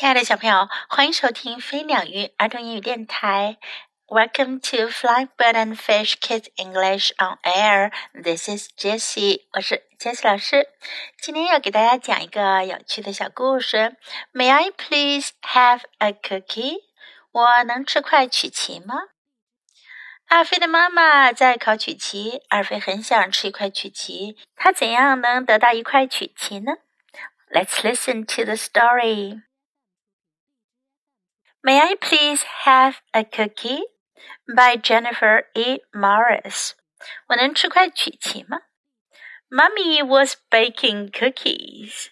亲爱的小朋友，欢迎收听飞鸟鱼儿童英语电台。Welcome to Fly Bird and Fish Kids English on Air. This is Jessie，我是 Jessie 老师。今天要给大家讲一个有趣的小故事。May I please have a cookie？我能吃块曲奇吗？阿飞的妈妈在烤曲奇，阿飞很想吃一块曲奇。他怎样能得到一块曲奇呢？Let's listen to the story. May I please have a cookie? by Jennifer E. Morris. 我能吃块曲奇吗？Mummy was baking cookies.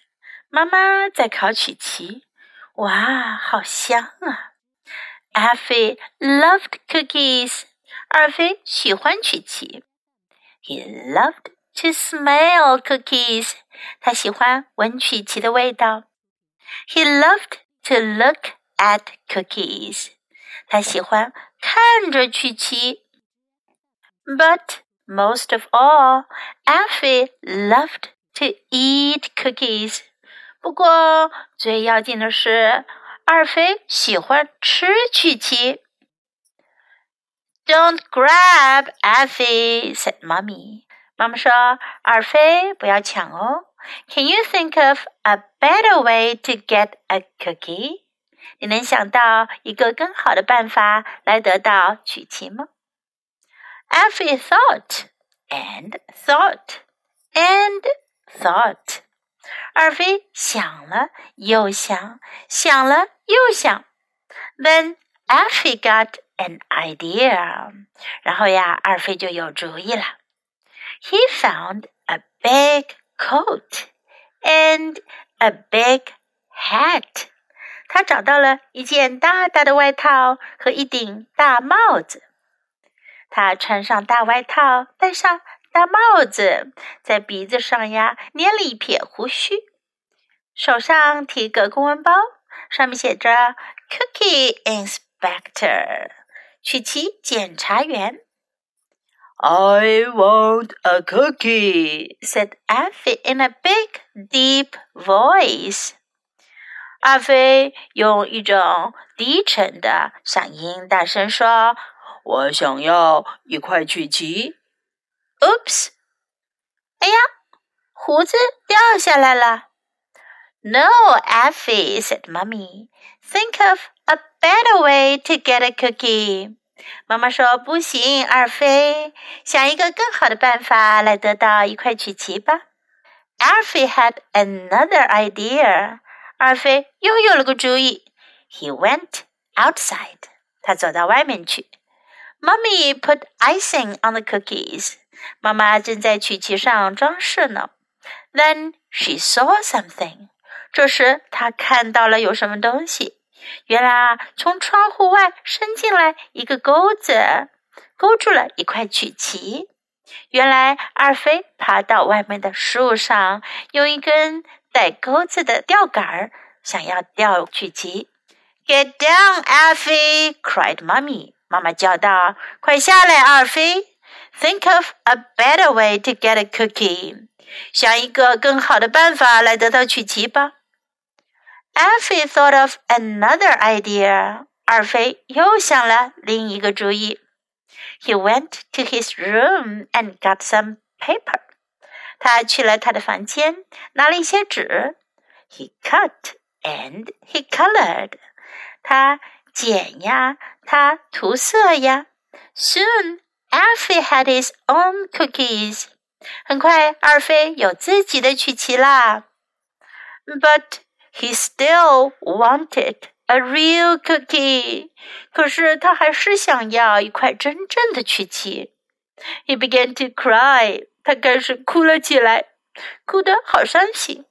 妈妈在烤曲奇。哇，好香啊！Alfie loved cookies. 二飞喜欢曲奇。He loved to smell cookies. 他喜欢闻曲奇的味道。He loved to look at cookies. 他喜欢看着曲奇。But most of all, Effie loved to eat cookies. 不过最要紧的是，二飞喜欢吃曲奇。Don't grab Effie," said Mummy. 妈妈说：“二飞，不要抢哦。Can you think of a better way to get a cookie?" 你能想到一个更好的办法来得到曲奇吗？Alfie thought and thought and thought。二飞想了又想，想了又想。Then Alfie got an idea。然后呀，二飞就有主意了。He found a big coat and a big hat。他找到了一件大大的外套和一顶大帽子。他穿上大外套，戴上大帽子，在鼻子上呀捏了一撇胡须，手上提个公文包，上面写着 “Cookie Inspector”，曲奇检查员。I want a cookie," said Effie in a big, deep voice. 阿飞用一种低沉的嗓音大声说：“我想要一块曲奇。” Oops！哎呀，胡子掉下来了。No, Effie said, "Mummy, think of a better way to get a cookie." 妈妈说：“不行，二飞，想一个更好的办法来得到一块曲奇吧。” Effie had another idea. 二飞又有了个主意。He went outside. 他走到外面去。Mummy put icing on the cookies. 妈妈正在曲奇上装饰呢。Then she saw something. 这时她看到了有什么东西。原来啊，从窗户外伸进来一个钩子，勾住了一块曲奇。原来二飞爬到外面的树上，用一根。带钩子的钓杆儿，想要钓曲奇。Get down, Effie! cried Mummy. 妈妈叫道：“快下来，二飞！Think of a better way to get a cookie. 想一个更好的办法来得到曲奇吧。” Effie thought of another idea. 二飞又想了另一个主意。He went to his room and got some paper. 他去了他的房间，拿了一些纸。He cut and he colored。他剪呀，他涂色呀。Soon, Alfie had his own cookies。很快，二飞有自己的曲奇啦。But he still wanted a real cookie。可是他还是想要一块真正的曲奇。He began to cry。 他开始哭了起来，哭得好伤心。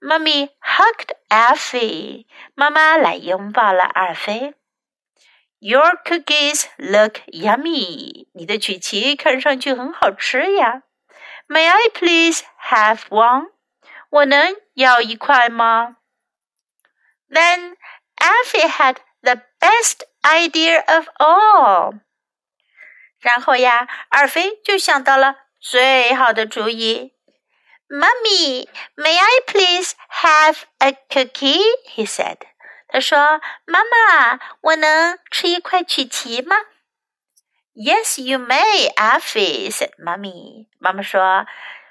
妈咪 hugged Effie，妈妈来拥抱了二飞。Your cookies look yummy，你的曲奇看上去很好吃呀。May I please have one？我能要一块吗？Then Effie had the best idea of all。然后呀，二飞就想到了最好的主意。Mummy, may I please have a cookie? He said. 他说：“妈妈，我能吃一块曲奇吗？” Yes, you may, Alfie said. Mummy，妈妈说：“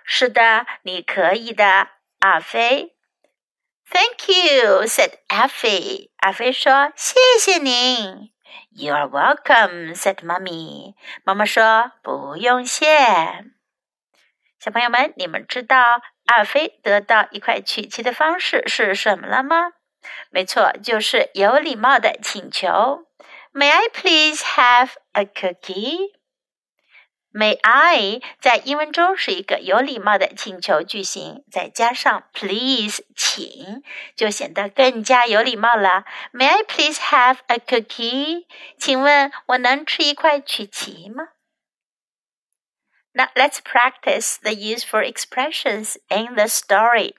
是的，你可以的，阿飞。” Thank you, said Alfie. 阿飞说：“谢谢您。” You are welcome, said Mummy. 妈妈说：“不用谢。”小朋友们，你们知道阿飞得到一块曲奇的方式是什么了吗？没错，就是有礼貌的请求。May I please have a cookie? May I 在英文中是一个有礼貌的请求句型，再加上 please 请，就显得更加有礼貌了。May I please have a cookie？请问我能吃一块曲奇吗 ？Now let's practice the useful expressions in the story.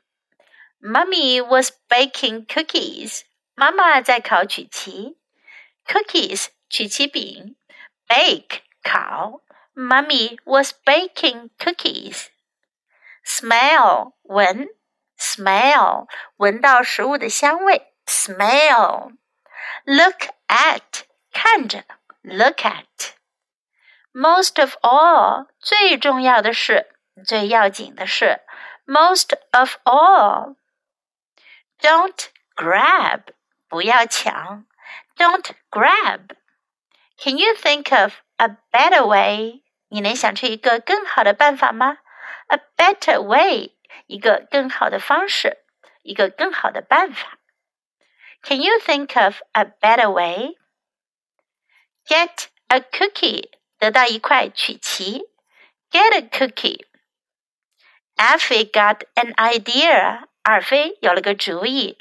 Mummy was baking cookies. 妈妈在烤曲奇。cookies 曲奇饼，bake 烤。Mummy was baking cookies. Smell 闻，smell 闻到食物的香味，smell。Look at 看着，look at。 Most of all 最重要的是，最要紧的是，most of all。Don't grab 不要抢。don't grab. Can you think of a better way? 你能想出一个更好的办法吗？A better way，一个更好的方式，一个更好的办法。Can you think of a better way? Get a cookie， 得到一块曲奇。Get a cookie. Alfie got an idea. 二飞有了个主意。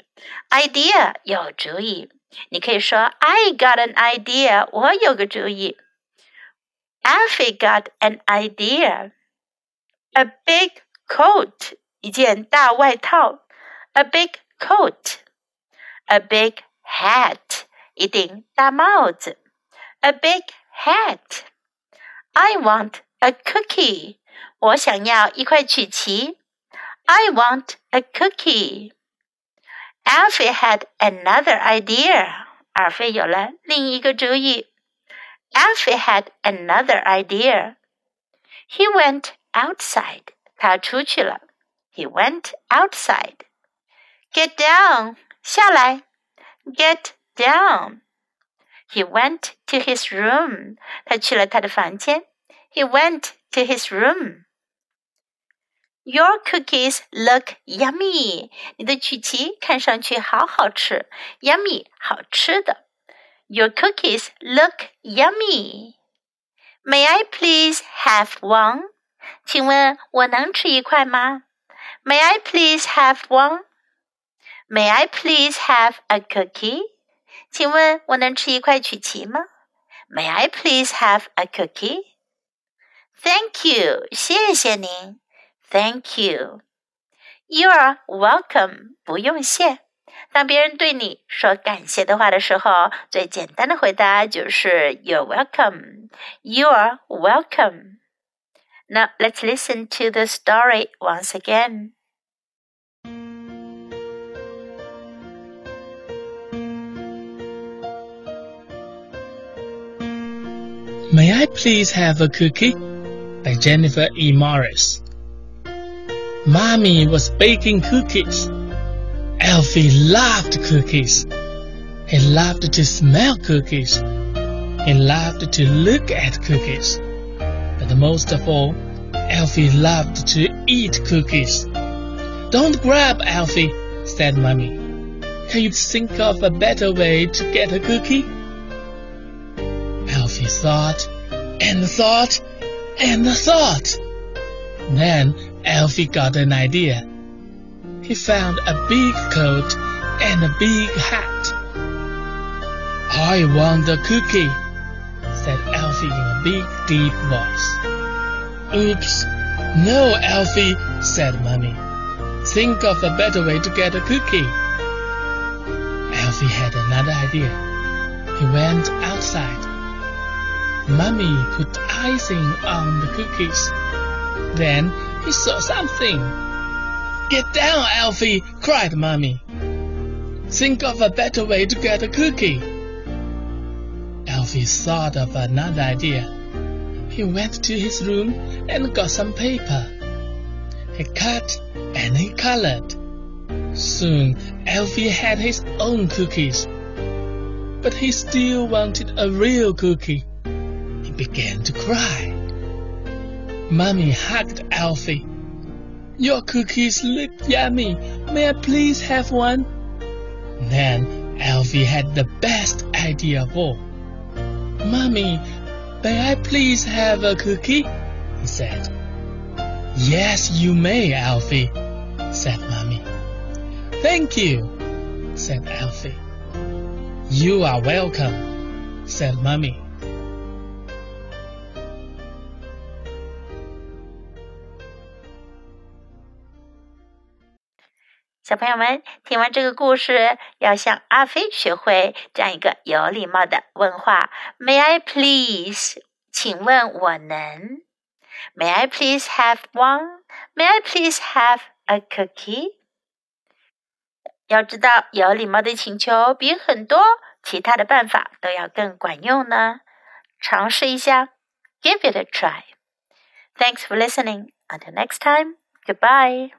Idea 有主意。你可以说 I got an idea，我有个主意。Alfie got an idea. A big coat，一件大外套。A big coat. A big hat，一顶大帽子。A big hat. I want a cookie，我想要一块曲奇。I want a cookie. Alfie had another idea. 阿飞有了另一个主意。Alfie had another idea. He went outside. 他出去了。He went outside. Get down. 下来。Get down. He went to his room. 他去了他的房间。 He went to his room. Your cookies look yummy. 你的曲奇看上去好好吃，yummy 好吃的。Your cookies look yummy. May I please have one? 请问我能吃一块吗？May I please have one? May I please have a cookie? 请问我能吃一块曲奇吗？May I please have a cookie? Thank you. 谢谢您。Thank you. You are welcome. 不用谢。当别人对你说感谢的话的时候，最简单的回答就是 You're welcome. You are welcome. Now let's listen to the story once again. May I please have a cookie? By Jennifer E. Morris. Mommy was baking cookies. Alfie loved cookies. He loved to smell cookies. He loved to look at cookies. But most of all, Alfie loved to eat cookies. Don't grab, Alfie, said Mummy. Can you think of a better way to get a cookie? Alfie thought and thought and the thought. Then Alfie got an idea. He found a big coat and a big hat. I want the cookie, said Alfie in a big, deep voice. Oops. No, Alfie, said Mummy. Think of a better way to get a cookie. Alfie had another idea. He went outside. Mummy put icing on the cookies. Then he saw something. Get down, Alfie! cried Mummy. Think of a better way to get a cookie. Alfie thought of another idea. He went to his room and got some paper. He cut and he colored. Soon Alfie had his own cookies. But he still wanted a real cookie. Began to cry. Mummy hugged Alfie. Your cookies look yummy. May I please have one? Then Alfie had the best idea of all. Mummy, may I please have a cookie? he said. Yes, you may, Alfie, said Mummy. Thank you, said Alfie. You are welcome, said Mummy. 小朋友们，听完这个故事，要向阿飞学会这样一个有礼貌的问话：May I please？请问我能？May I please have one？May I please have a cookie？要知道，有礼貌的请求比很多其他的办法都要更管用呢。尝试一下，Give it a try. Thanks for listening. Until next time. Goodbye.